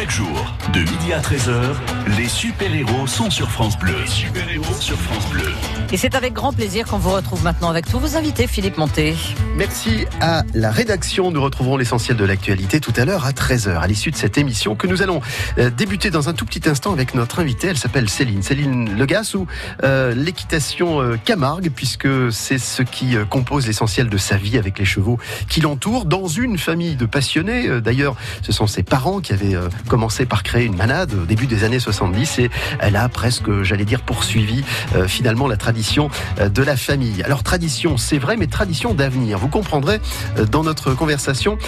Chaque jour, de midi à 13h, les super-héros sont sur France Bleu. super-héros sur France Bleu. Et c'est avec grand plaisir qu'on vous retrouve maintenant avec tous vos invités, Philippe Monté. Merci à la rédaction. Nous retrouverons l'essentiel de l'actualité tout à l'heure à 13h, à l'issue de cette émission que nous allons euh, débuter dans un tout petit instant avec notre invitée. Elle s'appelle Céline. Céline Legas ou euh, l'équitation euh, Camargue, puisque c'est ce qui euh, compose l'essentiel de sa vie avec les chevaux qui l'entourent, dans une famille de passionnés. Euh, D'ailleurs, ce sont ses parents qui avaient euh, commencé par créer une manade au début des années 70 et elle a presque, j'allais dire, poursuivi euh, finalement la tradition euh, de la famille. Alors tradition, c'est vrai, mais tradition d'avenir. Vous comprendrez euh, dans notre conversation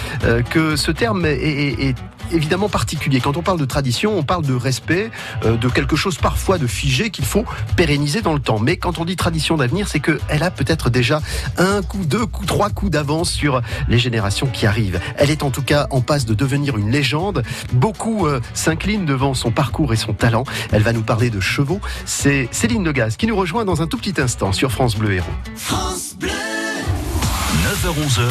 que ce terme est, évidemment particulier. Quand on parle de tradition, on parle de respect, de quelque chose parfois de figé qu'il faut pérenniser dans le temps. Mais quand on dit tradition d'avenir, c'est qu'elle a peut-être déjà un coup, deux coups, trois coups d'avance sur les générations qui arrivent. Elle est en tout cas en passe de devenir une légende. Beaucoup euh, s'inclinent devant son parcours et son talent. Elle va nous parler de chevaux. C'est Céline Legaz qui nous rejoint dans un tout petit instant sur France Bleu Héros. 9h-11h,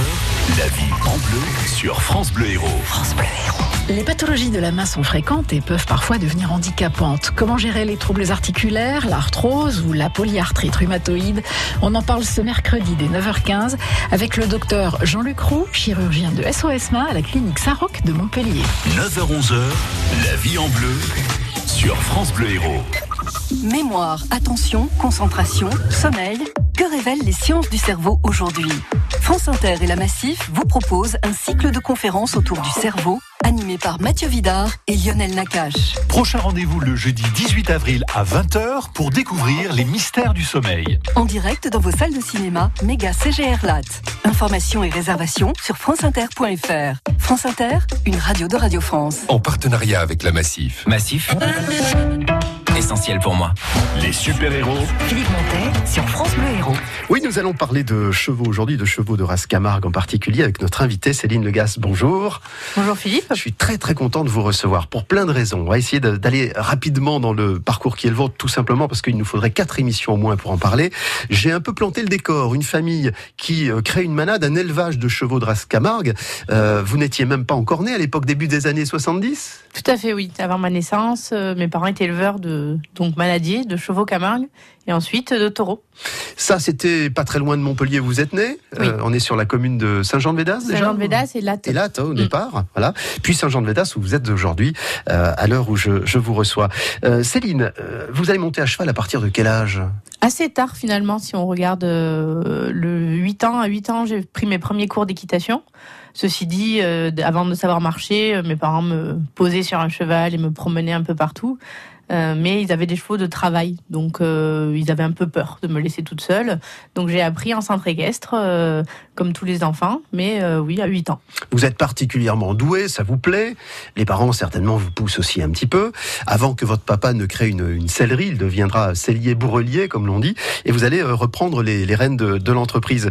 la vie en bleu sur France Bleu Héros. Les pathologies de la main sont fréquentes et peuvent parfois devenir handicapantes. Comment gérer les troubles articulaires, l'arthrose ou la polyarthrite rhumatoïde? On en parle ce mercredi dès 9h15 avec le docteur Jean-Luc Roux, chirurgien de SOS Main à la clinique Saint-Roch de Montpellier. 9h-11h, la vie en bleu sur France Bleu Héros. Mémoire, attention, concentration, sommeil. Que révèlent les sciences du cerveau aujourd'hui? France Inter et la Massif vous proposent un cycle de conférences autour du cerveau, animé par Mathieu Vidard et Lionel Nakache. Prochain rendez-vous le jeudi 18 avril à 20h pour découvrir les mystères du sommeil. En direct dans vos salles de cinéma, méga CGR Lat. Informations et réservations sur franceinter.fr. France Inter, une radio de Radio France. en partenariat avec la Massif. Massif. Essentiel pour moi. Les super-héros Philippe Montet sur France Bleu Héros. Oui, nous allons parler de chevaux aujourd'hui, de chevaux de race Camargue en particulier, avec notre invitée Céline Legas. Bonjour. Bonjour Philippe. Je suis très très content de vous recevoir pour plein de raisons. On va essayer d'aller rapidement dans le parcours qui est le vôtre, tout simplement parce qu'il nous faudrait quatre émissions au moins pour en parler. J'ai un peu planté le décor. Une famille qui euh, crée une manade, un élevage de chevaux de race Camargue. Euh, vous n'étiez même pas encore né à l'époque début des années 70 Tout à fait, oui. Avant ma naissance, euh, mes parents étaient éleveurs de donc maladiers, de chevaux Camargue et ensuite de taureaux. Ça, c'était pas très loin de Montpellier où vous êtes né. Oui. Euh, on est sur la commune de Saint-Jean-de-Védas déjà Saint-Jean-de-Védas et Latte. Et là, au départ, voilà. Puis Saint-Jean-de-Védas, où vous êtes aujourd'hui, euh, à l'heure où je, je vous reçois. Euh, Céline, vous allez monter à cheval à partir de quel âge? Assez tard finalement, si on regarde le 8 ans. À 8 ans, j'ai pris mes premiers cours d'équitation. Ceci dit, avant de savoir marcher, mes parents me posaient sur un cheval et me promenaient un peu partout. Euh, mais ils avaient des chevaux de travail, donc euh, ils avaient un peu peur de me laisser toute seule. Donc j'ai appris en centre équestre, euh, comme tous les enfants, mais oui, à 8 ans. Vous êtes particulièrement doué, ça vous plaît. Les parents, certainement, vous poussent aussi un petit peu. Avant que votre papa ne crée une, une sellerie, il deviendra cellier bourrelier, comme l'on dit, et vous allez reprendre les, rênes de, l'entreprise.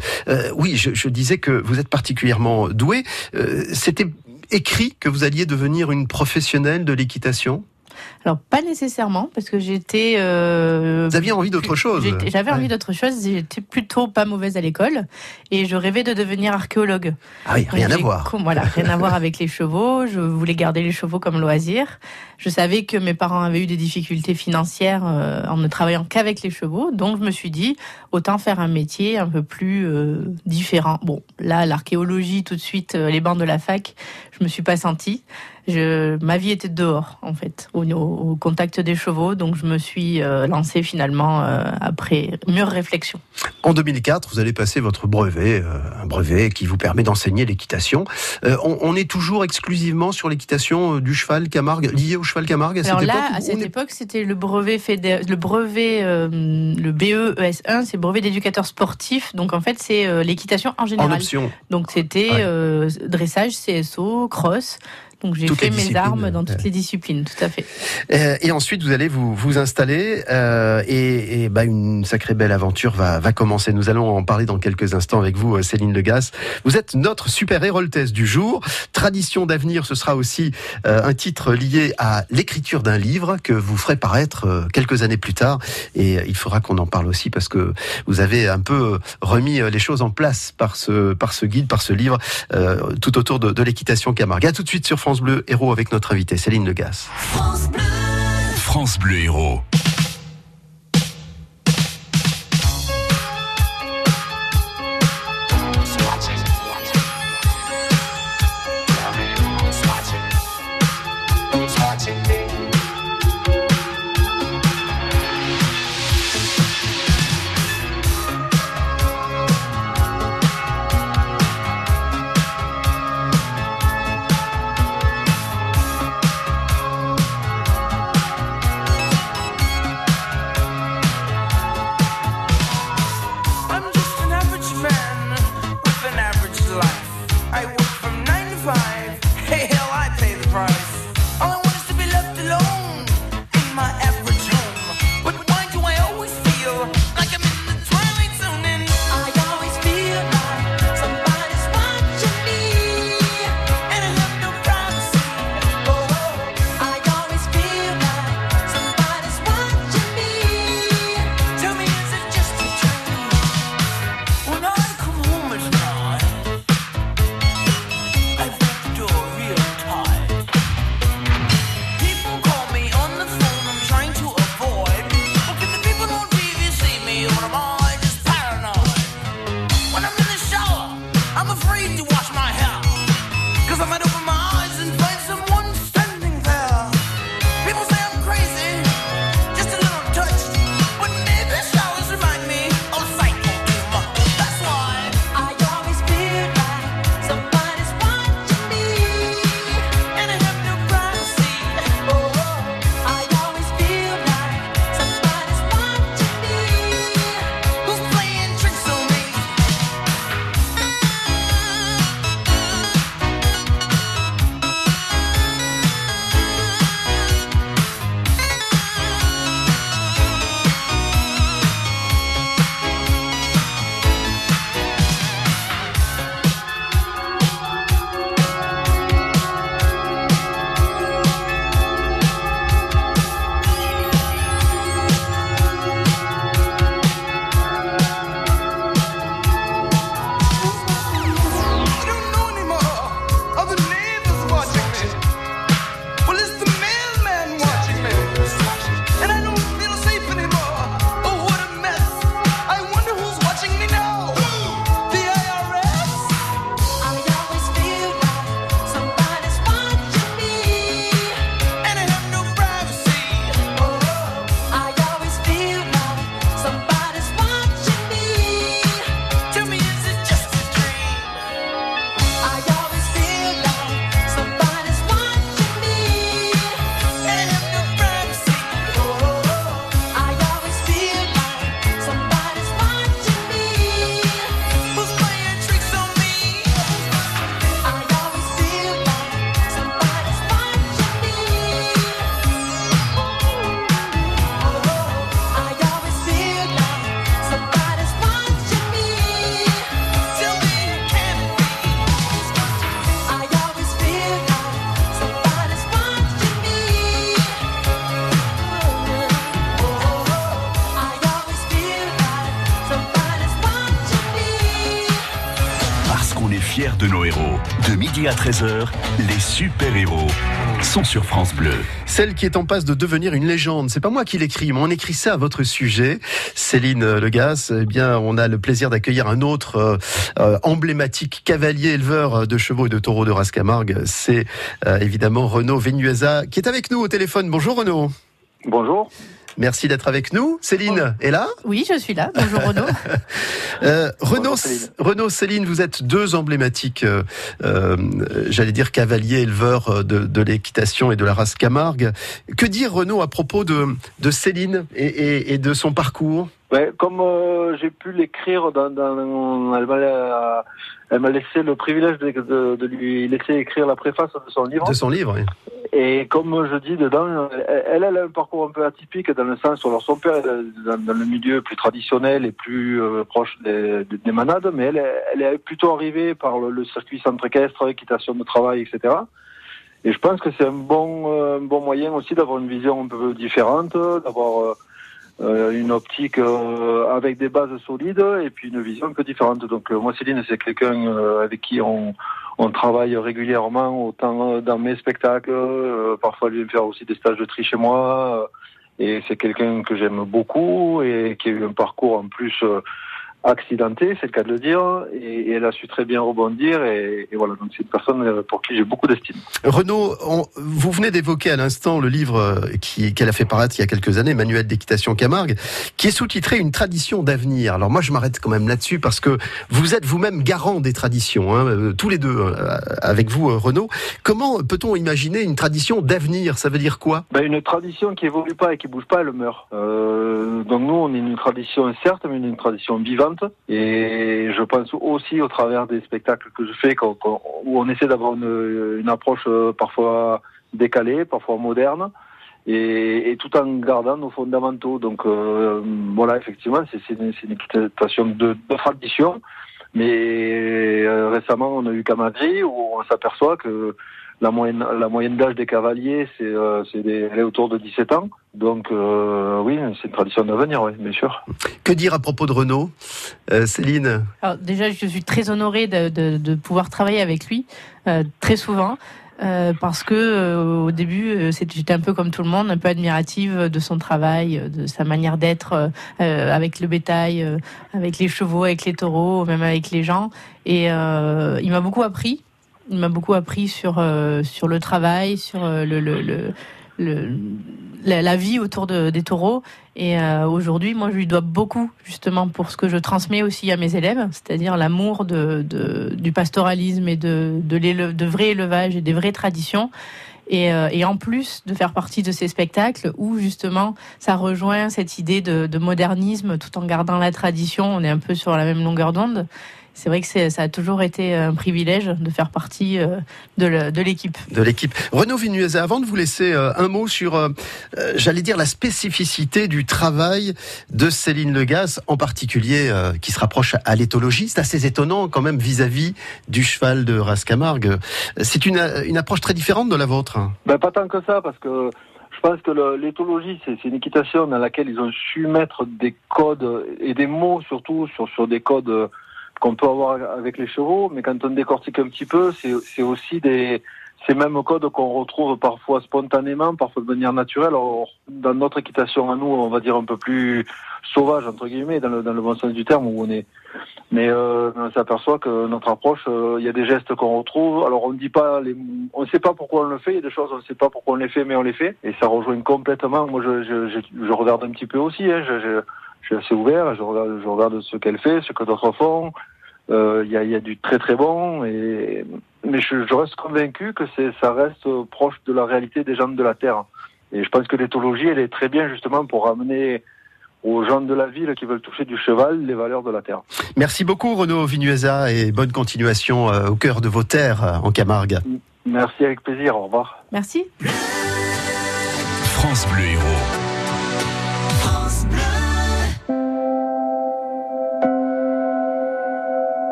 Oui, je, je disais que vous êtes particulièrement doué. C'était écrit que vous alliez devenir une professionnelle de l'équitation? Alors pas nécessairement, parce que j'étais. euh, Vous aviez envie d'autre chose J'avais Ouais. envie d'autre chose. J'étais plutôt pas mauvaise à l'école et je rêvais de devenir archéologue. Ah oui, rien à voir. Voilà, rien à voir avec les chevaux. Je voulais garder les chevaux comme loisir. Je savais que mes parents avaient eu des difficultés financières euh, en ne travaillant qu'avec les chevaux, donc je me suis dit autant faire un métier un peu plus euh, différent. Bon, là, l'archéologie, tout de suite, les bancs de la fac, je me suis pas sentie. Je, ma vie était dehors, en fait, au, contact des chevaux, donc je me suis euh, lancée finalement euh, après mûre réflexion. En 2004, vous allez passer votre brevet, euh, un brevet qui vous permet d'enseigner l'équitation. Euh, on, on est toujours exclusivement sur l'équitation du cheval Camargue, lié au cheval Camargue à Alors cette là, époque à cette est- époque, c'était le brevet fédé- le brevet, le BE ES1, c'est le brevet d'éducateur sportif. Donc en fait, c'est l'équitation en en général. option. Donc c'était Ouais. dressage, CSO, cross. Donc j'ai fait mes armes dans toutes les disciplines, tout à fait. Euh, et ensuite, vous allez vous, vous installer euh, et, et, bah, une sacrée belle aventure va, va commencer. Nous allons en parler dans quelques instants avec vous, euh, Céline Legas. Vous êtes notre super héroltesse du jour. Tradition d'avenir, ce sera aussi euh, un titre lié à l'écriture d'un livre que vous ferez paraître quelques années plus tard. Et il faudra qu'on en parle aussi parce que vous avez un peu remis les choses en place par ce, par ce guide, par ce livre, tout autour de, de l'équitation Camargue. À tout de suite sur France France Bleu Héros avec notre invitée Céline Legas. France Bleu, France Bleu Héros. À 13h, les super-héros sont sur France Bleu. Celle qui est en passe de devenir une légende, c'est pas moi qui l'écris, mais on écrit ça à votre sujet. Céline Legas, eh bien, on a le plaisir d'accueillir un autre euh, euh, emblématique cavalier éleveur de chevaux et de taureaux de Rascamargue. C'est euh, évidemment Renaud Venuesa qui est avec nous au téléphone. Bonjour Renaud. Bonjour. Merci d'être avec nous. Céline est là Oui, je suis là. Bonjour Renaud. euh, Renaud, Renaud, Céline, vous êtes deux emblématiques, euh, euh, j'allais dire cavaliers, éleveurs de, de l'équitation et de la race Camargue. Que dire Renaud à propos de, de Céline et, et, et de son parcours? Ouais, comme euh, j'ai pu l'écrire dans, dans m'a elle m'a laissé le privilège de, de, de, lui laisser écrire la préface de son livre. De son livre, oui. Et comme je dis dedans, elle, elle a un parcours un peu atypique dans le sens où son père est dans, dans le milieu plus traditionnel et plus euh, proche des, des, manades, mais elle, elle est plutôt arrivée par le, le circuit centre équestre, équitation de travail, etc. Et je pense que c'est un bon, euh, un bon moyen aussi d'avoir une vision un peu différente, d'avoir euh, une optique euh, avec des bases solides et puis une vision un peu différente. Donc moi Céline c'est quelqu'un avec qui on, on travaille régulièrement, autant dans mes spectacles, parfois lui faire aussi des stages de tri chez moi. et c'est quelqu'un que j'aime beaucoup et qui a eu un parcours en plus accidentée, c'est le cas de le dire, et, elle a su très bien rebondir, et, voilà, donc c'est une personne euh, pour qui j'ai beaucoup d'estime. Renaud, vous venez d'évoquer à l'instant le livre euh, qu'elle a fait paraître il y a quelques années, Manuel d'équitation Camargue, qui est sous-titré Une tradition d'avenir. Alors moi je m'arrête quand même là-dessus parce que vous êtes vous-même garant des traditions, hein, euh, tous les deux, avec vous Renaud. Comment peut-on imaginer une tradition d'avenir? Ça veut dire quoi? Ben, Une tradition qui évolue pas et qui bouge pas, elle meurt. Euh, donc nous on est une tradition certes, mais une tradition vivante et je pense aussi au travers des spectacles que je fais, où on essaie d'avoir une, approche euh, parfois décalée, parfois moderne. Et, tout en gardant nos fondamentaux. Donc euh, voilà, effectivement, c'est une, une équitation de, tradition. Mais euh, récemment, on a eu Camadri où on s'aperçoit que la moyenne, la moyenne d'âge des cavaliers, c'est, euh, c'est elle est autour de 17 ans. Donc euh, oui, c'est une tradition d'avenir, oui, bien sûr. Que dire à propos de Renault, euh, Céline? Alors, Déjà, je suis très honorée de, de, de pouvoir travailler avec lui très souvent. parce que au début, j'étais un peu comme tout le monde, un peu admirative de son travail, de sa manière d'être avec le bétail, avec les chevaux, avec les taureaux, même avec les gens. Et il m'a beaucoup appris il m'a beaucoup appris sur, euh, sur le travail, sur euh, le, la, vie autour de, des taureaux. Et euh, aujourd'hui, moi, je lui dois beaucoup, justement, pour ce que je transmets aussi à mes élèves, c'est-à-dire l'amour du pastoralisme et de, de, vrai élevage et des vraies traditions. Et, en plus de faire partie de ces spectacles où justement ça rejoint cette idée de modernisme tout en gardant la tradition, on est un peu sur la même longueur d'onde c'est vrai que ça a toujours été un privilège de faire partie euh, de l'équipe. De l'équipe. Renaud Vinuesa, avant de vous laisser euh, un mot sur, euh, j'allais dire, la spécificité du travail de Céline Legas, en particulier qui se rapproche à l'éthologie. C'est assez étonnant quand même vis-à-vis du cheval de Rascamargue. C'est une, une approche très différente de la vôtre. Ben, pas tant que ça, parce que je pense que l'éthologie, c'est une équitation dans laquelle ils ont su mettre des codes et des mots surtout sur, sur des codes qu'on peut avoir avec les chevaux, mais quand on décortique un petit peu, c'est aussi des ces mêmes codes qu'on retrouve parfois spontanément, parfois de manière naturelle. Alors, dans notre équitation à nous, on va dire un peu plus sauvage entre guillemets, dans le, dans le bon sens du terme où on est. Mais euh, on s'aperçoit que notre approche, euh, il y a des gestes qu'on retrouve. Alors on ne dit pas, les, on ne sait pas pourquoi on le fait. Il y a des choses, on ne sait pas pourquoi on les fait, mais on les fait. Et ça rejoint complètement. Moi, je, je, je, regarde un petit peu aussi. Hein, je, je, suis assez ouvert. Je regarde, je regarde ce qu'elle fait, ce que d'autres font. Euh, il y, a, y, a, du très très bon, et, mais je, je reste convaincu que ça reste proche de la réalité des gens de la Terre. Et je pense que l'éthologie, elle est très bien justement pour ramener aux gens de la ville qui veulent toucher du cheval les valeurs de la terre. Merci beaucoup Renaud Vinuesa et bonne continuation euh, au cœur de vos terres euh, en Camargue. Merci avec plaisir, au revoir. Merci. France Bleu Héros.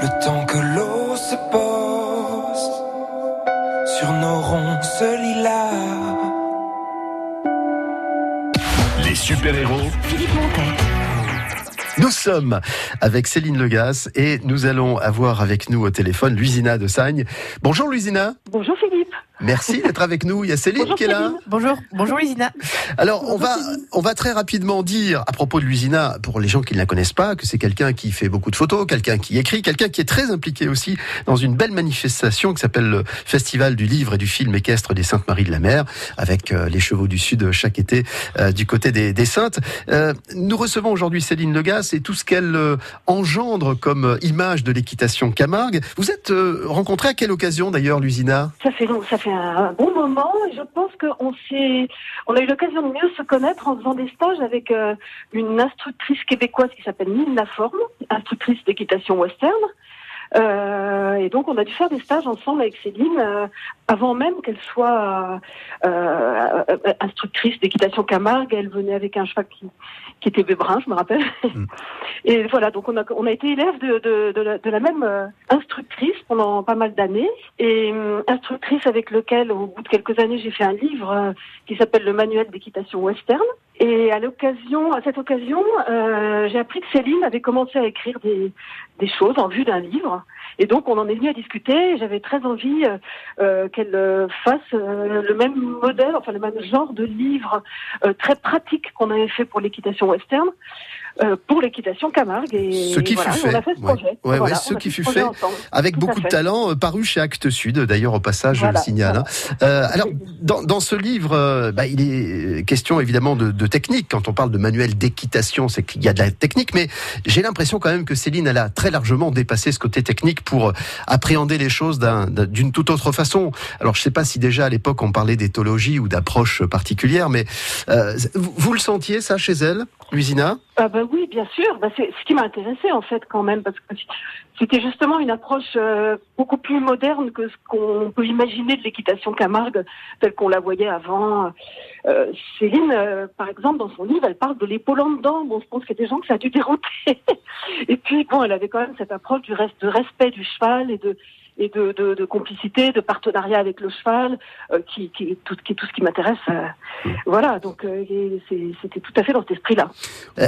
Le temps que l'eau se pose sur nos ronces lilas. Les super-héros Philippe Montet. Nous sommes avec Céline Legas et nous allons avoir avec nous au téléphone Luisina de Sagne. Bonjour Luisina. Bonjour Philippe. Merci d'être avec nous. Il y a Céline Bonjour qui est là. Céline. Bonjour, bonjour Lisina. Alors, on va, on va très rapidement dire à propos de Luisina, pour les gens qui ne la connaissent pas, que c'est quelqu'un qui fait beaucoup de photos, quelqu'un qui écrit, quelqu'un qui est très impliqué aussi dans une belle manifestation qui s'appelle le Festival du livre et du film équestre des Saintes Maries de la Mer, avec euh, les chevaux du Sud chaque été euh, du côté des, des Saintes. Euh, nous recevons aujourd'hui Céline Legas et tout ce qu'elle euh, engendre comme image de l'équitation Camargue. Vous êtes euh, rencontré à quelle occasion d'ailleurs, Luisina Ça fait long, ça fait un bon moment je pense qu'on s'est, on a eu l'occasion de mieux se connaître en faisant des stages avec euh, une instructrice québécoise qui s'appelle Nine Laforme, instructrice d'équitation western. Euh, et donc on a dû faire des stages ensemble avec Céline euh, avant même qu'elle soit instructrice d'équitation Camargue. Elle venait avec un cheval qui, qui était Bébrin, je me rappelle. Et voilà, donc on a, on a été élèves de, de, de, la, de la même euh, instructrice pendant pas mal d'années. Et euh, instructrice avec lequel, au bout de quelques années, j'ai fait un livre euh, qui s'appelle Le Manuel d'équitation western. Et à l'occasion, à cette occasion, euh, j'ai appris que Céline avait commencé à écrire des, des choses en vue d'un livre. Et donc, on en est venu à discuter. J'avais très envie euh, euh, qu'elle euh, fasse le même modèle, enfin le même genre de livre très pratique qu'on avait fait pour l'équitation western, pour l'équitation Camargue. Et Ce qui voilà, fut on fait. a fait ce projet. Ouais, Voilà, ouais, ce on qui fut fait ensemble. avec Tout beaucoup de talent, paru chez Actes Sud, d'ailleurs au passage je le signale. hein. Alors dans, dans ce livre, bah, il est question évidemment de, de technique. Quand on parle de manuel d'équitation, c'est qu'il y a de la technique, mais j'ai l'impression quand même que Céline elle a très largement dépassé ce côté technique pour appréhender les choses d'un- d'un- d'une toute autre façon. Alors je sais pas si déjà à l'époque on parlait d'éthologie ou d'approche particulière, mais euh, vous, le sentiez ça chez elle, Luisina Ah bah oui, bien sûr. Bah, c'est ce qui m'a intéressé en fait quand même parce que c'était justement une approche euh, beaucoup plus moderne que ce qu'on peut imaginer de l'équitation Camargue telle qu'on la voyait avant. Euh, Céline, euh, par exemple, dans son livre, elle parle de l'épaule en dedans. Bon, je pense qu'il y a des gens que ça a dû dérouter. et puis bon, elle avait quand même cette approche du reste de respect du cheval et de et de, de, de complicité, de partenariat avec le cheval, euh, qui, qui, est tout, qui est tout ce qui m'intéresse. euh, voilà, donc euh, c'était tout à fait dans cet esprit-là.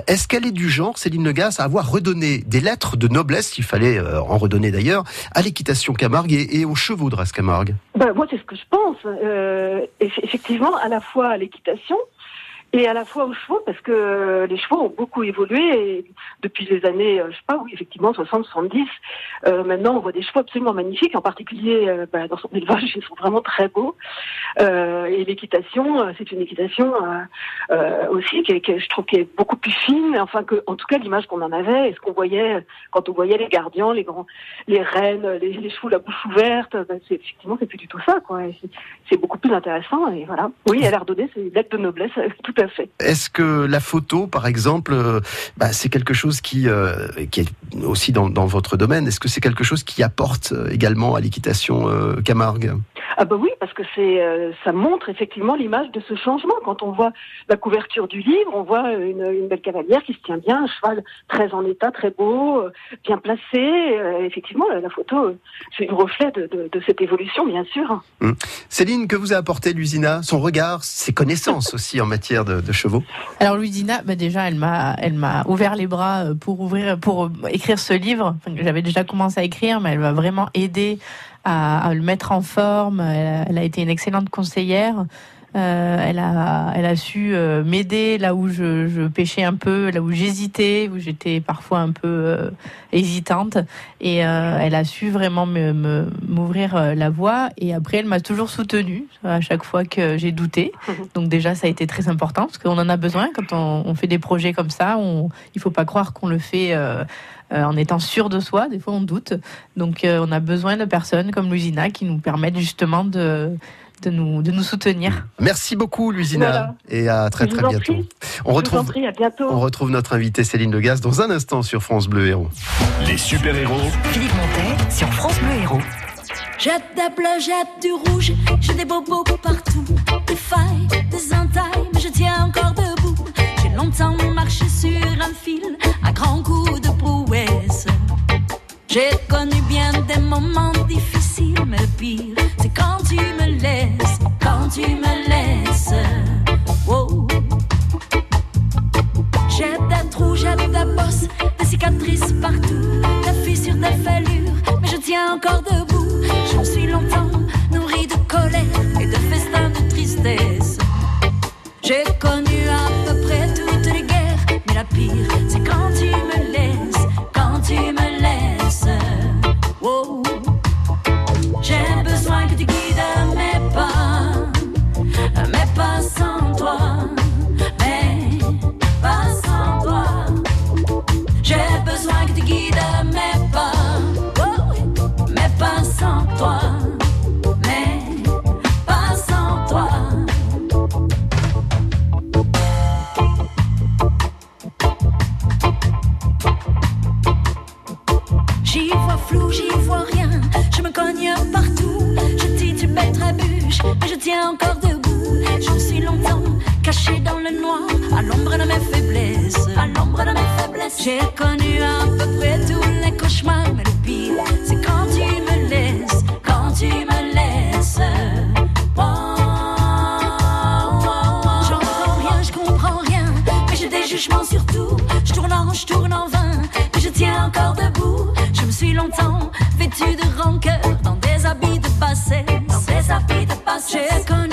Est-ce qu'elle est du genre, Céline Legas, à avoir redonné des lettres de noblesse, s'il fallait en redonner d'ailleurs, à l'équitation Camargue et, et aux chevaux de race Camargue Ben, moi, c'est ce que je pense. Eff- effectivement, à la fois à l'équitation et à la fois aux chevaux, parce que euh, les chevaux ont beaucoup évolué et depuis les années, euh, je sais pas, oui, effectivement, 60, 70. Euh, maintenant, on voit des chevaux absolument magnifiques, en particulier euh, ben, dans son élevage, ils sont vraiment très beaux. Euh, et l'équitation, euh, c'est une équitation aussi qui, qui je trouve qui est beaucoup plus fine. Enfin, que, en tout cas, l'image qu'on en avait et ce qu'on voyait quand on voyait les gardiens, les grands, les reines, les, les chevaux la bouche ouverte, ben, c'est effectivement c'est plus du tout ça, quoi. C'est- C'est beaucoup plus intéressant et voilà. Oui, elle a redonné ses lettres de noblesse, fait. Est-ce que la photo, par exemple, euh, bah, c'est quelque chose qui, euh, qui est aussi dans, dans votre domaine? Est-ce que c'est quelque chose qui apporte euh, également à l'équitation euh, Camargue? Ah bah oui, parce que c'est euh, ça montre effectivement l'image de ce changement. Quand on voit la couverture du livre, on voit une, une belle cavalière qui se tient bien, un cheval très en état, très beau, bien placé. Euh, effectivement, la, la photo, c'est le reflet de, de- de cette évolution, bien sûr. Hum. Céline, que vous a apporté Lusina? Son regard, ses connaissances aussi en matière de, Alors Louisina, bah déjà, elle m'a, elle m'a ouvert les bras euh, pour ouvrir, pour euh, écrire ce livre. J'avais déjà commencé à écrire, mais elle m'a vraiment aidé à, le mettre en forme. Elle a été une excellente conseillère. Euh, elle a, elle a su euh, m'aider là où je, je pêchais un peu, là où j'hésitais, où j'étais parfois un peu euh, hésitante. Et elle a su vraiment me- me- m'ouvrir euh, la voie. Et après, elle m'a toujours soutenue à chaque fois que j'ai douté. Donc déjà, ça a été très important parce qu'on en a besoin quand on, on fait des projets comme ça. On, il faut pas croire qu'on le fait euh, euh, en étant sûr de soi. Des fois, on doute. Donc, euh, on a besoin de personnes comme Lusina qui nous permettent justement de, de, nous, de nous soutenir. Merci beaucoup, Lusina, Voilà. et à très très bientôt. prie. On retrouve, prie, à bientôt. on retrouve notre invitée Céline Legas dans un instant sur France Bleu Héros. Les super-héros Philippe Montet sur France Bleu Héros. Jette des bleus, jette du rouge, j'ai des bobos partout, des failles, des entailles, mais je tiens encore debout. J'ai longtemps marché sur un fil, à grands coups de prouesse. J'ai connu bien des moments difficiles, mais le pire, quand tu me laisses, quand tu me laisses. Wow. J'ai des trous, j'ai des bosses, des cicatrices partout, des fissures, des fêlures, mais je tiens encore debout. Tourne en vain, mais je tiens encore debout. Je me suis longtemps vêtue de rancœur dans des habits de bassesse. Dans des habits de bassesse.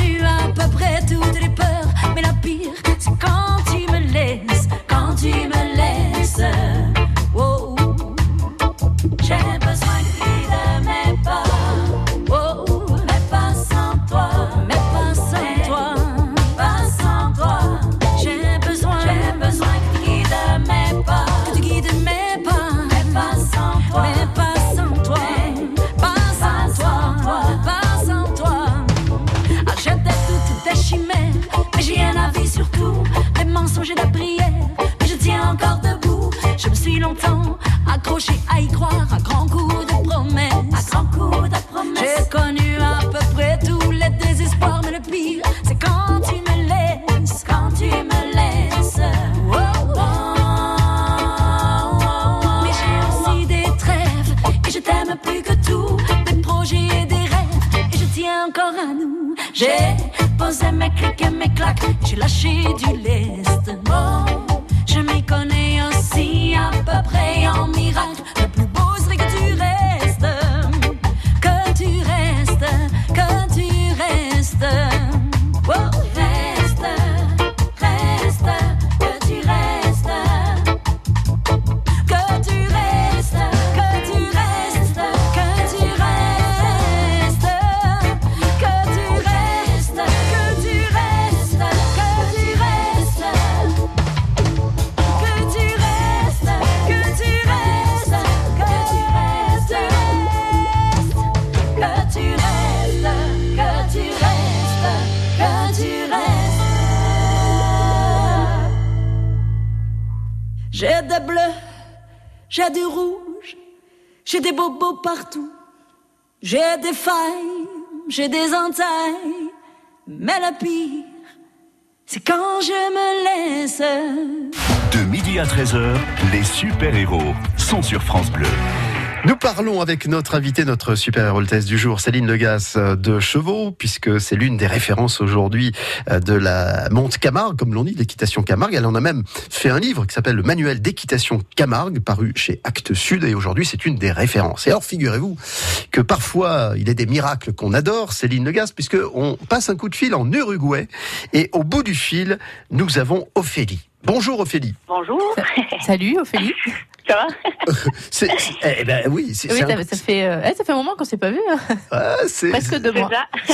Des bobos partout. J'ai des failles, j'ai des entailles, mais le pire, c'est quand je me laisse. De midi à 13h, les super-héros sont sur France Bleu. Nous parlons avec notre invité, notre super héroltesse du jour, Céline Legas euh, de Chevaux, puisque c'est l'une des références aujourd'hui euh, de la monte Camargue, comme l'on dit, l'équitation Camargue. Elle en a même fait un livre qui s'appelle le Manuel d'équitation Camargue, paru chez Actes Sud, et aujourd'hui c'est une des références. Et alors figurez-vous que parfois il est des miracles qu'on adore, Céline Legas, puisque on passe un coup de fil en Uruguay, et au bout du fil, nous avons Ophélie. Bonjour Ophélie. Bonjour. Salut Ophélie. Ça va eh ben oui, c'est Oui, ça, un- ça fait, euh, eh, ça fait un moment qu'on s'est pas vu. hein. Ah, c'est- Presque deux mois.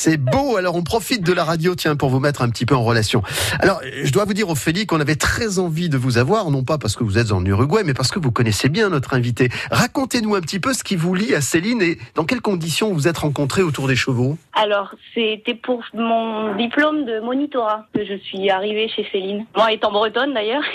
C'est beau, alors on profite de la radio, tiens, pour vous mettre un petit peu en relation. Alors, je dois vous dire, Ophélie, qu'on avait très envie de vous avoir, non pas parce que vous êtes en Uruguay, mais parce que vous connaissez bien notre invité. Racontez-nous un petit peu ce qui vous lie à Céline et dans quelles conditions vous vous êtes rencontrés autour des chevaux. Alors, c'était pour mon diplôme de monitorat que je suis arrivée chez Céline. Moi étant bretonne d'ailleurs.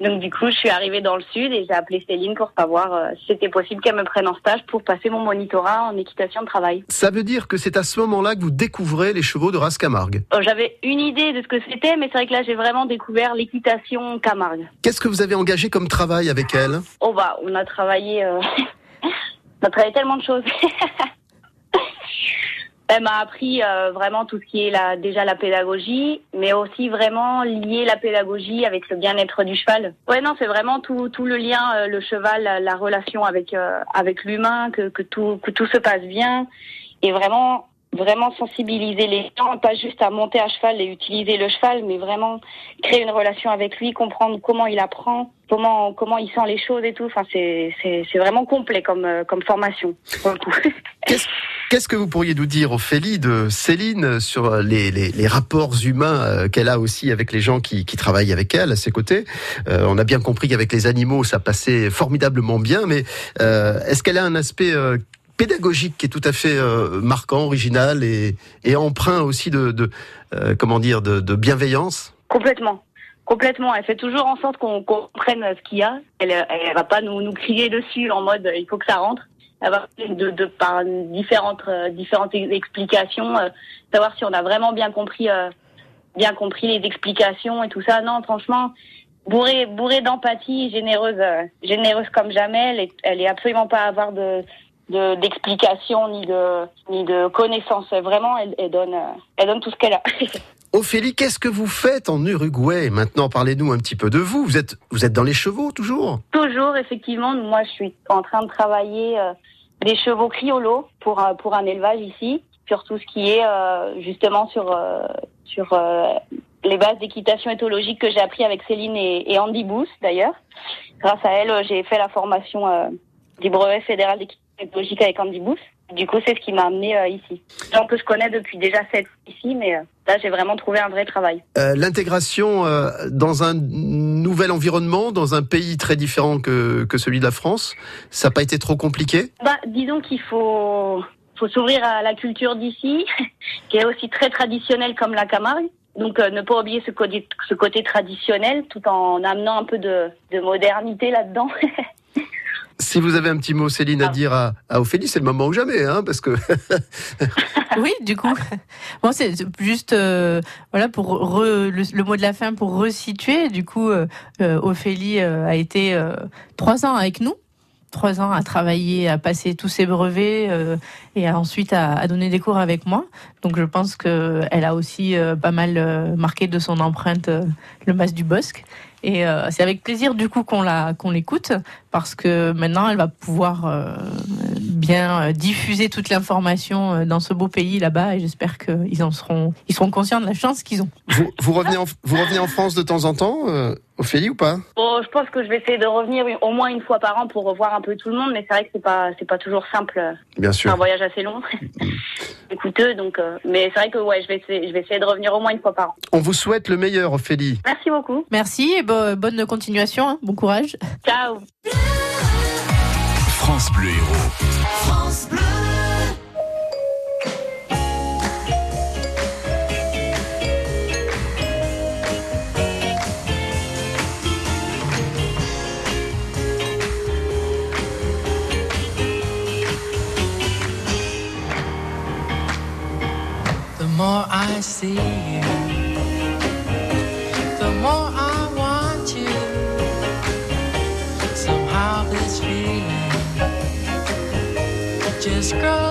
Donc du coup, je suis arrivée dans le sud et j'ai appelé Céline pour savoir euh, si c'était possible qu'elle me prenne en stage pour passer mon monitorat en équitation de travail. Ça veut dire que c'est à ce moment-là que vous découvrez les chevaux de race Camargue. Euh, J'avais une idée de ce que c'était, mais c'est vrai que là, j'ai vraiment découvert l'équitation Camargue. Qu'est-ce que vous avez engagé comme travail avec elle? Oh bah, on a travaillé, euh, on a travaillé tellement de choses. Elle m'a appris euh, vraiment tout ce qui est la, déjà la pédagogie, mais aussi vraiment lier la pédagogie avec le bien-être du cheval. Ouais, non, c'est vraiment tout, tout le lien, euh, le cheval, la, la relation avec euh, avec l'humain, que, que tout que tout se passe bien, et vraiment vraiment sensibiliser les gens, pas juste à monter à cheval et utiliser le cheval, mais vraiment créer une relation avec lui, comprendre comment il apprend, comment comment il sent les choses et tout. Enfin, c'est c'est c'est vraiment complet comme euh, comme formation pour coup. Qu'est-ce que vous pourriez nous dire, Ophélie, de Céline sur les, les- les rapports humains euh, qu'elle a aussi avec les gens qui, qui travaillent avec elle, à ses côtés? Euh, On a bien compris qu'avec les animaux, ça passait formidablement bien, mais euh, est-ce qu'elle a un aspect euh, pédagogique qui est tout à fait euh, marquant, original et, et empreint aussi de, de euh, comment dire, de, de bienveillance? Complètement. Complètement. Elle fait toujours en sorte qu'on comprenne ce qu'il y a. Elle, elle va pas nous, nous crier dessus en mode euh, il faut que ça rentre. Va de, de par différentes euh, différentes ex- explications euh, savoir si on a vraiment bien compris euh, bien compris les explications et tout ça. Non, franchement, bourrée bourrée d'empathie, généreuse généreuse comme jamais. Elle est, elle est absolument pas avare de de- d'explications ni de ni de connaissances. Vraiment, elle, elle donne elle donne tout ce qu'elle a. Ophélie, qu'est-ce que vous faites en Uruguay Maintenant, parlez-nous un petit peu de vous. Vous êtes, vous êtes dans les chevaux toujours Toujours, effectivement. Moi, je suis en train de travailler euh, des chevaux criollo pour un, pour un élevage ici, sur tout ce qui est euh, justement sur euh, sur euh, les bases d'équitation éthologique que j'ai appris avec Céline et, Andy Booth d'ailleurs. Grâce à elle, euh, j'ai fait la formation euh, du brevet fédéral d'équitation éthologique avec Andy Booth. Du coup, c'est ce qui m'a amené euh, ici. Gens que je connais depuis déjà sept ici, mais euh, là, j'ai vraiment trouvé un vrai travail. Euh, L'intégration euh, dans un nouvel environnement, dans un pays très différent que, que celui de la France, ça n'a pas été trop compliqué? Bah, disons qu'il faut, faut s'ouvrir à la culture d'ici, qui est aussi très traditionnelle comme la Camargue. Donc, euh, ne pas oublier ce côté, ce côté traditionnel, tout en amenant un peu de, de modernité là-dedans. Si vous avez un petit mot, Céline, à dire à, à Ophélie, c'est le moment ou jamais, hein, parce que Oui, du coup. Bon, c'est juste euh, voilà pour re- le, le mot de la fin pour resituer. Du coup, euh, euh, Ophélie euh, a été euh, trois ans avec nous, trois ans à travailler, à passer tous ses brevets euh, et à, ensuite à, à donner des cours avec moi. Donc, je pense que elle a aussi euh, pas mal euh, marqué de son empreinte euh, le mas du Bosque. Et euh, c'est avec plaisir du coup qu'on la qu'on l'écoute parce que maintenant elle va pouvoir euh, bien euh, diffuser toute l'information euh, dans ce beau pays là-bas et j'espère qu'ils en seront ils seront conscients de la chance qu'ils ont. vous, vous, revenez en, vous revenez en France de temps en temps, euh, Ophélie, ou pas? Bon, je pense que je vais essayer de revenir au moins une fois par an pour revoir un peu tout le monde, mais c'est vrai que c'est pas, c'est pas toujours simple. Bien C'est sûr. un voyage assez long, et coûteux, donc. euh, mais c'est vrai que ouais, je vais essayer, je vais essayer de revenir au moins une fois par an. On vous souhaite le meilleur, Ophélie. Merci beaucoup. Merci et bo- bonne continuation, hein. bon courage. Ciao. France Bleu Héros. France Bleu. The more I see scroll.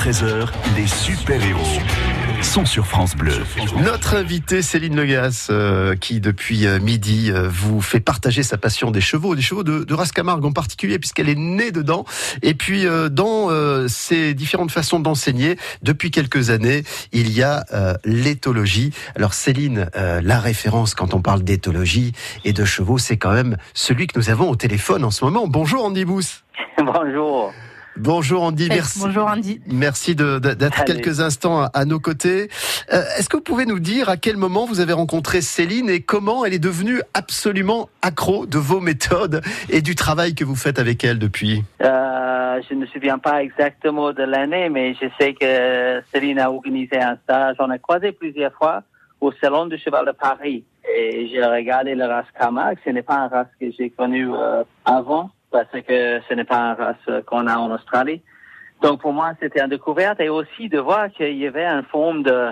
13h, les super-héros sont sur France Bleu. Notre invitée Céline Legas, euh, qui depuis euh, midi euh, vous fait partager sa passion des chevaux, des chevaux de, de race Camargue en particulier, puisqu'elle est née dedans. Et puis euh, dans euh, ses différentes façons d'enseigner, depuis quelques années, il y a euh, l'éthologie. Alors Céline, euh, la référence quand on parle d'éthologie et de chevaux, c'est quand même celui que nous avons au téléphone en ce moment. Bonjour Andy Bous. Bonjour. Bonjour Andy, Eh, merci. Bonjour Andy. Merci d'être quelques instants à, à nos côtés. Euh, Est-ce que vous pouvez nous dire à quel moment vous avez rencontré Céline et comment elle est devenue absolument accro de vos méthodes et du travail que vous faites avec elle depuis? Euh, je ne me souviens pas exactement de l'année, mais je sais que Céline a organisé un stage. On a croisé plusieurs fois au Salon du Cheval de Paris. Et j'ai regardé le race Camargue. Ce n'est pas un race que j'ai connu euh, avant, parce que ce n'est pas un race qu'on a en Australie. Donc pour moi, c'était une découverte et aussi de voir qu'il y avait une forme de,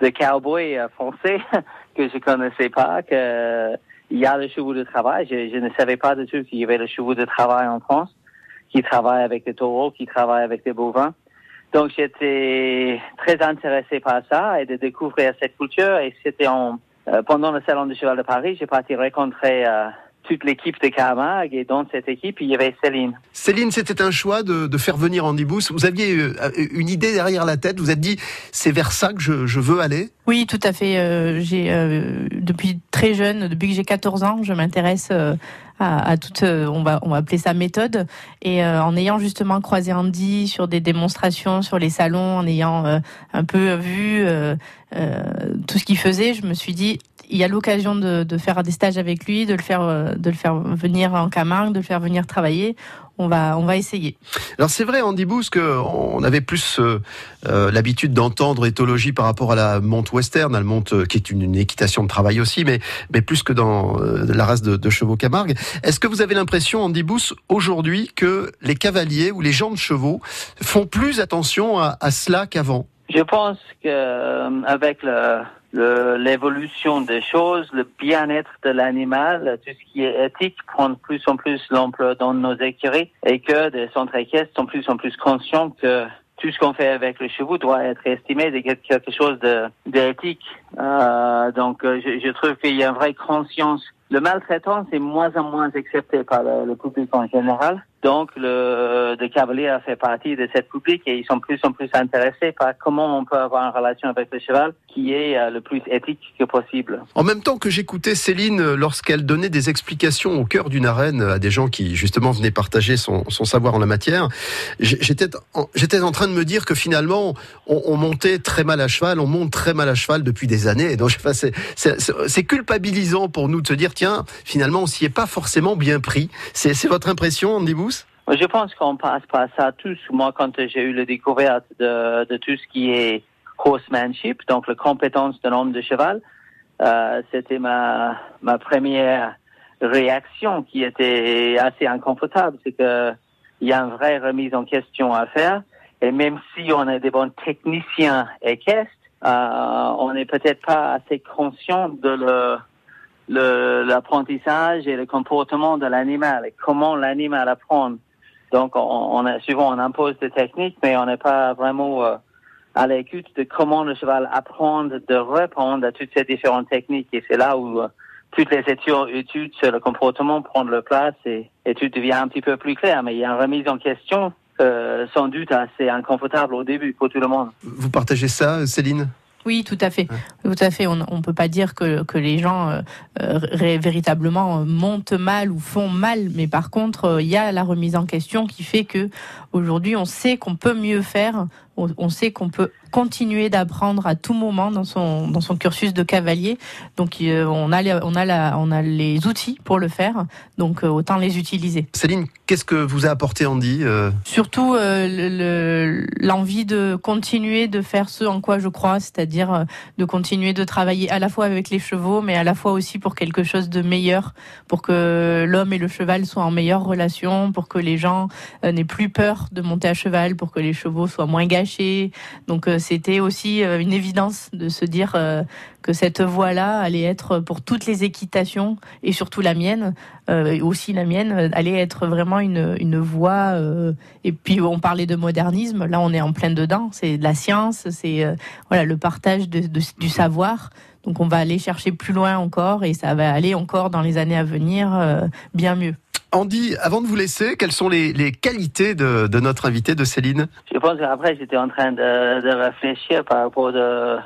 de cowboy euh, français que je connaissais pas, que il y a le chevaux de travail. Je, je ne savais pas du tout qu'il y avait le chevaux de travail en France qui travaille avec des taureaux, qui travaille avec des bovins. Donc j'étais très intéressé par ça et de découvrir cette culture. Et c'était en, euh, pendant le salon du cheval de Paris, j'ai parti rencontrer euh, toute l'équipe de Camargue et dans cette équipe, il y avait Céline. Céline, c'était un choix de, de faire venir Andy Bous. Vous aviez euh, une idée derrière la tête. Vous êtes dit, c'est vers ça que je, je veux aller Oui, tout à fait. Euh, j'ai euh, depuis très jeune, depuis que j'ai 14 ans, je m'intéresse euh, à, à toute, on va on va appeler ça méthode. Et euh, en ayant justement croisé Andy sur des démonstrations, sur les salons, en ayant euh, un peu vu euh, euh, tout ce qu'il faisait, je me suis dit il y a l'occasion de, de faire des stages avec lui, de le faire euh, de le faire venir en Camargue, de le faire venir travailler. On va on va essayer. Alors c'est vrai, Andy Bous, qu'on avait plus euh, euh, l'habitude d'entendre éthologie par rapport à la monte western, à la monte euh, qui est une, une équitation de travail aussi, mais, mais plus que dans euh, la race de, de chevaux Camargue. Est-ce que vous avez l'impression, Andy Bous, aujourd'hui, que les cavaliers ou les gens de chevaux font plus attention à, à cela qu'avant? Je pense que euh, le- l'évolution des choses, le bien-être de l'animal, tout ce qui est éthique prend de plus en plus l'ampleur dans nos écuries et que des centres équestres sont plus en plus conscients que tout ce qu'on fait avec les chevaux doit être estimé de quelque chose d'éthique. Euh, donc, euh, je, je trouve qu'il y a une vraie conscience. Le maltraitant, c'est moins en moins accepté par le, le public en général. Donc, le, le cavalier fait partie de cette public et ils sont plus en plus intéressés par comment on peut avoir une relation avec le cheval qui est euh, le plus éthique que possible. En même temps que j'écoutais Céline euh, lorsqu'elle donnait des explications au cœur d'une arène à des gens qui justement venaient partager son, son savoir en la matière, j'étais en, j'étais en train de me dire que finalement on, on montait très mal à cheval, on monte très mal à cheval depuis des années. Donc enfin, c'est- c'est culpabilisant pour nous de se dire tiens finalement on s'y est pas forcément bien pris. C'est votre impression, Moi, Je pense qu'on passe par ça tous. Moi, quand j'ai eu la découverte de, de tout ce qui est horsemanship, donc la compétence d'un homme de cheval, euh, c'était ma, ma première réaction qui était assez inconfortable. C'est que il y a une vraie remise en question à faire. Et même si on est des bons techniciens équestres, euh, on n'est peut-être pas assez conscient de le- l'apprentissage et le comportement de l'animal et comment l'animal apprend. Donc, on, on a, souvent, on impose des techniques, mais on n'est pas vraiment euh, à l'écoute de comment le cheval apprend de répondre à toutes ces différentes techniques. Et c'est là où euh, toutes les études, sur le comportement prennent leur place et, et tout devient un petit peu plus clair. Mais il y a une remise en question, euh, sans doute assez inconfortable au début pour tout le monde. Vous partagez ça, Céline? Oui, tout à fait. Tout à fait. On ne peut pas dire que, que les gens euh, euh, ré- véritablement euh, montent mal ou font mal, mais par contre, euh, il y a la remise en question qui fait que aujourd'hui, on sait qu'on peut mieux faire. On, sait qu'on peut continuer d'apprendre à tout moment dans son dans son cursus de cavalier. Donc, euh, on a les, on a la, on a les outils pour le faire. Donc, euh, autant les utiliser. Céline, qu'est-ce que vous a apporté Andy euh, Surtout le- le- l'envie de continuer de faire ce en quoi je crois, c'est-à-dire de continuer de travailler à la fois avec les chevaux, mais à la fois aussi pour quelque chose de meilleur, pour que l'homme et le cheval soient en meilleure relation, pour que les gens n'aient plus peur de monter à cheval, pour que les chevaux soient moins gâchés. Donc euh, c'était aussi euh, une évidence de se dire euh, que cette voie-là allait être pour toutes les équitations et surtout la mienne, aussi la mienne, allait être vraiment une, une voie. et puis on parlait de modernisme, là on est en plein dedans. C'est de la science, c'est voilà le partage du savoir. Donc on va aller chercher plus loin encore et ça va aller encore dans les années à venir bien mieux. Andy, avant de vous laisser, quelles sont les, les qualités de, de notre invité, de Céline? Je pense qu'après, j'étais en train de, de réfléchir par rapport de,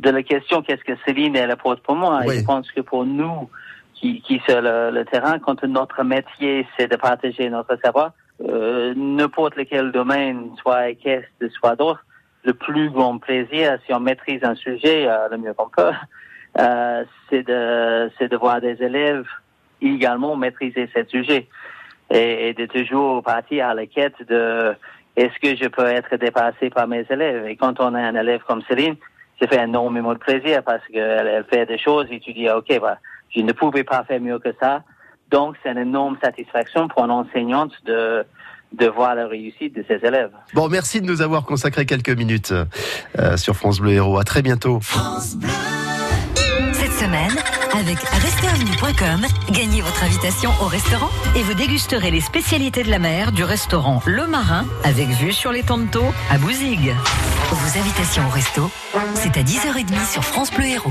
de la question qu'est-ce que Céline elle apporte pour moi? Et je pense que pour nous qui, qui sur le, le terrain, quand notre métier c'est de partager notre savoir, euh, n'importe lequel domaine, soit équestre, soit d'autre, le plus grand plaisir, si on maîtrise un sujet, euh, le mieux qu'on peut, euh, c'est de, c'est de voir des élèves également maîtriser ce sujet et, et de toujours partir à la quête de est-ce que je peux être dépassé par mes élèves? Et quand on a un élève comme Céline, ça fait énormément de plaisir parce qu'elle elle fait des choses et tu dis, OK, bah, je ne pouvais pas faire mieux que ça. Donc, c'est une énorme satisfaction pour une enseignante de, de voir la réussite de ses élèves. Bon, merci de nous avoir consacré quelques minutes euh, sur France Bleu Héros. À très bientôt. Cette avec restaurant.com, gagnez votre invitation au restaurant et vous dégusterez les spécialités de la mer du restaurant Le Marin avec vue sur les Tonto à Bouzigues. Vos invitations au resto, c'est à 10h30 sur France Bleu Héros.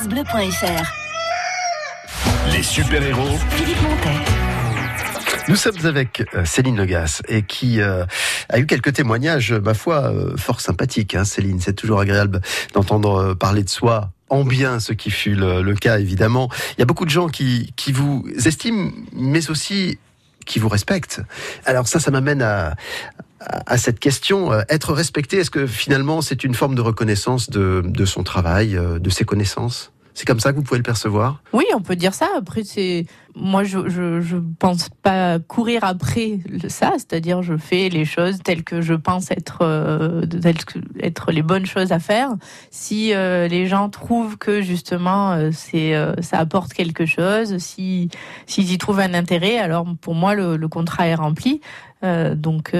francebleu.fr. Les super-héros Philippe Montet. Nous sommes avec euh, Céline Legas et qui euh, a eu quelques témoignages, ma foi, euh, fort sympathiques. Hein, Céline, c'est toujours agréable d'entendre parler de soi en bien, ce qui fut le, le cas évidemment. Il y a beaucoup de gens qui, qui vous estiment, mais aussi qui vous respectent. Alors ça, ça m'amène à, à, à cette question. Euh, Être respecté, est-ce que finalement c'est une forme de reconnaissance de, de son travail, euh, de ses connaissances? C'est comme ça que vous pouvez le percevoir Oui, on peut dire ça. Après, c'est moi, je, je pense pas courir après ça, c'est-à-dire je fais les choses telles que je pense être euh, telles que être les bonnes choses à faire. Si euh, les gens trouvent que justement euh, c'est ça apporte quelque chose, si s'ils y trouvent un intérêt, alors pour moi le, le contrat est rempli. Donc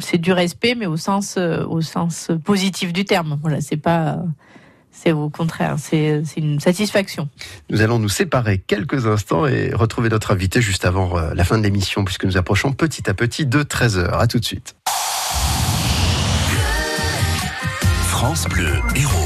c'est du respect, mais au sens au sens positif du terme. Voilà, c'est pas c'est au contraire, c'est une satisfaction. Nous allons nous séparer quelques instants et retrouver notre invité juste avant euh, la fin de l'émission, puisque nous approchons petit à petit de 13h. À tout de suite. France Bleu Héros.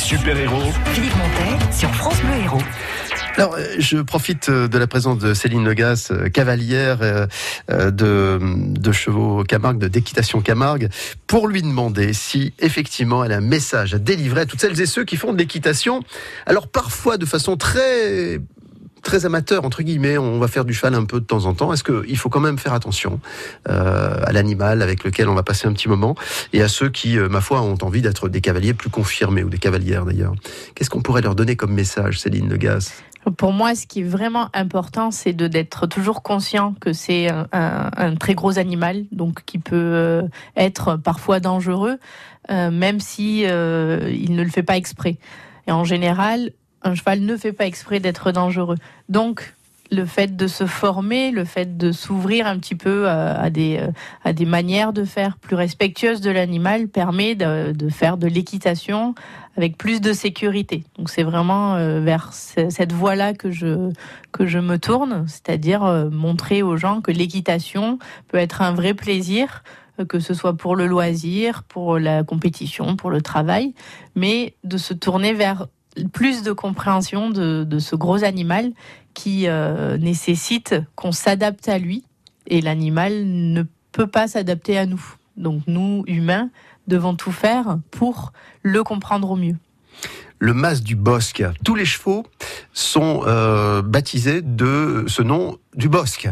super-héros Philippe Montet sur France Bleu Héros. Alors, euh, je profite euh, de la présence de Céline Legas, euh, cavalière de, de chevaux Camargue, de d'équitation Camargue, pour lui demander si effectivement elle a un message à délivrer à toutes celles et ceux qui font de l'équitation. Alors parfois de façon très très amateur entre guillemets, on va faire du cheval un peu de temps en temps. Est-ce qu'il faut quand même faire attention euh, à l'animal avec lequel on va passer un petit moment et à ceux qui, euh, ma foi, ont envie d'être des cavaliers plus confirmés ou des cavalières d'ailleurs? Qu'est-ce qu'on pourrait leur donner comme message, Céline Legas? Pour moi, ce qui est vraiment important, c'est de d'être toujours conscient que c'est un, très gros animal, donc qui peut euh, être parfois dangereux, même si il ne le fait pas exprès. Et en général, un cheval ne fait pas exprès d'être dangereux. Donc, le fait de se former, le fait de s'ouvrir un petit peu à, à des, euh, à des manières de faire plus respectueuses de l'animal permet de, de faire de l'équitation avec plus de sécurité. Donc c'est vraiment euh, vers ce- cette voie-là que je, que je me tourne, c'est-à-dire euh, montrer aux gens que l'équitation peut être un vrai plaisir, euh, que ce soit pour le loisir, pour la compétition, pour le travail, mais de se tourner vers plus de compréhension de, ce gros animal qui euh, nécessite qu'on s'adapte à lui et l'animal ne peut pas s'adapter à nous. Donc nous, humains, devons tout faire pour le comprendre au mieux. Le mas du Bosque. Tous les chevaux sont euh, baptisés de ce nom du Bosque.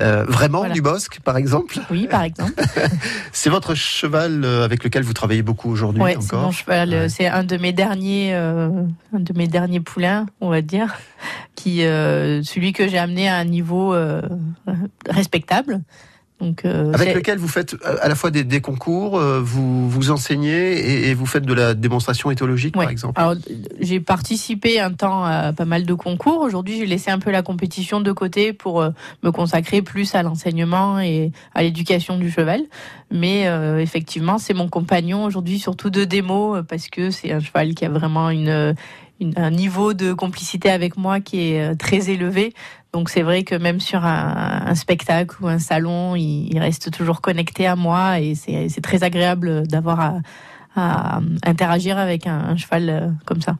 Euh, vraiment du Bosque, par exemple? Oui, par exemple. C'est votre cheval euh, avec lequel vous travaillez beaucoup aujourd'hui Ouais, c'est encore? mon cheval. euh, C'est un de mes derniers, euh, un de mes derniers poulains, on va dire, qui, euh, celui que j'ai amené à un niveau euh, respectable. Donc, euh, Avec lequel vous faites euh, à la fois des, des concours, euh, vous vous enseignez et, et vous faites de la démonstration éthologique, par exemple. Alors, j'ai participé un temps à pas mal de concours. Aujourd'hui, j'ai laissé un peu la compétition de côté pour me consacrer plus à l'enseignement et à l'éducation du cheval. Mais euh, effectivement, c'est mon compagnon aujourd'hui, surtout de démo, parce que c'est un cheval qui a vraiment une, une- un niveau de complicité avec moi qui est très élevé. Donc c'est vrai que même sur un, un spectacle ou un salon, il, il reste toujours connecté à moi et c'est très agréable d'avoir à, à interagir avec un, un cheval euh, comme ça.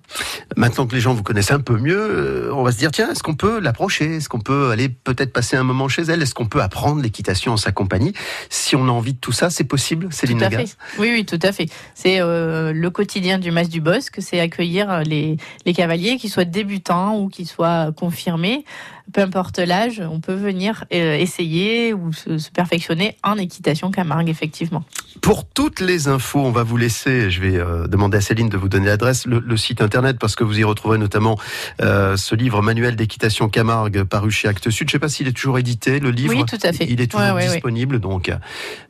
Maintenant que les gens vous connaissent un peu mieux, euh, on va se dire tiens, est-ce qu'on peut l'approcher? Est-ce qu'on peut aller peut-être passer un moment chez elle? Est-ce qu'on peut apprendre l'équitation en sa compagnie? Si on a envie de tout ça, c'est possible, Céline Tout à Lagas fait. Oui, oui, tout à fait. C'est euh, le quotidien du Mas du Bosque, c'est accueillir les, les cavaliers, qu'ils soient débutants ou qu'ils soient confirmés. Peu importe l'âge, on peut venir euh, essayer ou se, se perfectionner en équitation Camargue, effectivement. Pour toutes les infos, on va vous laisser, je vais euh, demander à Céline de vous donner l'adresse, le, le site internet, parce que vous y retrouverez notamment euh, ce livre manuel d'équitation Camargue paru chez Actes Sud. Je ne sais pas s'il est toujours édité, le livre. Oui, tout à fait. Il est toujours Ouais, ouais, ouais. disponible, donc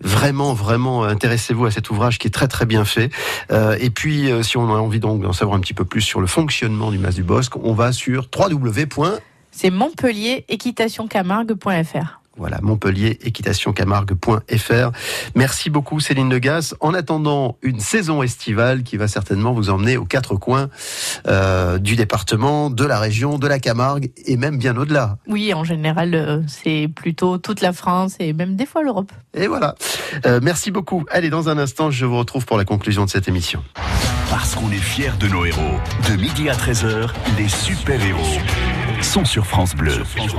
vraiment, vraiment intéressez-vous à cet ouvrage qui est très très bien fait. Euh, et puis, si on a envie donc d'en savoir un petit peu plus sur le fonctionnement du Mas du Bosque, on va sur www. C'est Montpellier équitationcamargue.fr. Voilà, Montpellier, équitationcamargue.fr. Merci beaucoup Céline Legas. En attendant une saison estivale qui va certainement vous emmener aux quatre coins euh, du département, de la région, de la Camargue et même bien au-delà. Oui, en général, euh, c'est plutôt toute la France et même des fois l'Europe. Et voilà. Euh, merci beaucoup. Allez, dans un instant, je vous retrouve pour la conclusion de cette émission. Parce qu'on est fiers de nos héros. De midi à 13h, les super-héros sont sur France Bleu. He's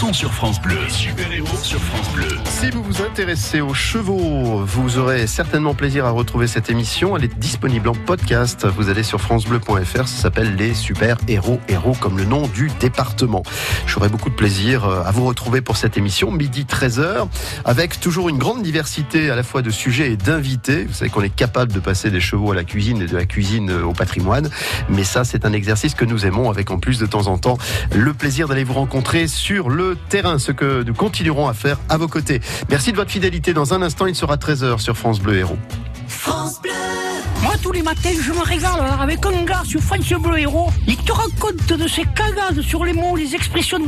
sont sur France Bleu. Vous intéressez aux chevaux, vous aurez certainement plaisir à retrouver cette émission. Elle est disponible en podcast. Vous allez sur francebleu.fr. Ça s'appelle Les Super Héros. Héros comme le nom du département. J'aurai beaucoup de plaisir euh, à vous retrouver pour cette émission, midi 13h, avec toujours une grande diversité à la fois de sujets et d'invités. Vous savez qu'on est capable de passer des chevaux à la cuisine et de la cuisine au patrimoine. Mais ça, c'est un exercice que nous aimons avec en plus de temps en temps le plaisir d'aller vous rencontrer sur le terrain, ce que nous continuerons à faire à vos côtés. Merci de votre fidélité. Dans un instant, il sera 13h sur France Bleu Héros. France Bleu. Moi, tous les matins, je me régale avec un gars sur France Bleu Héros. Il te raconte de ses cagades sur les mots, les expressions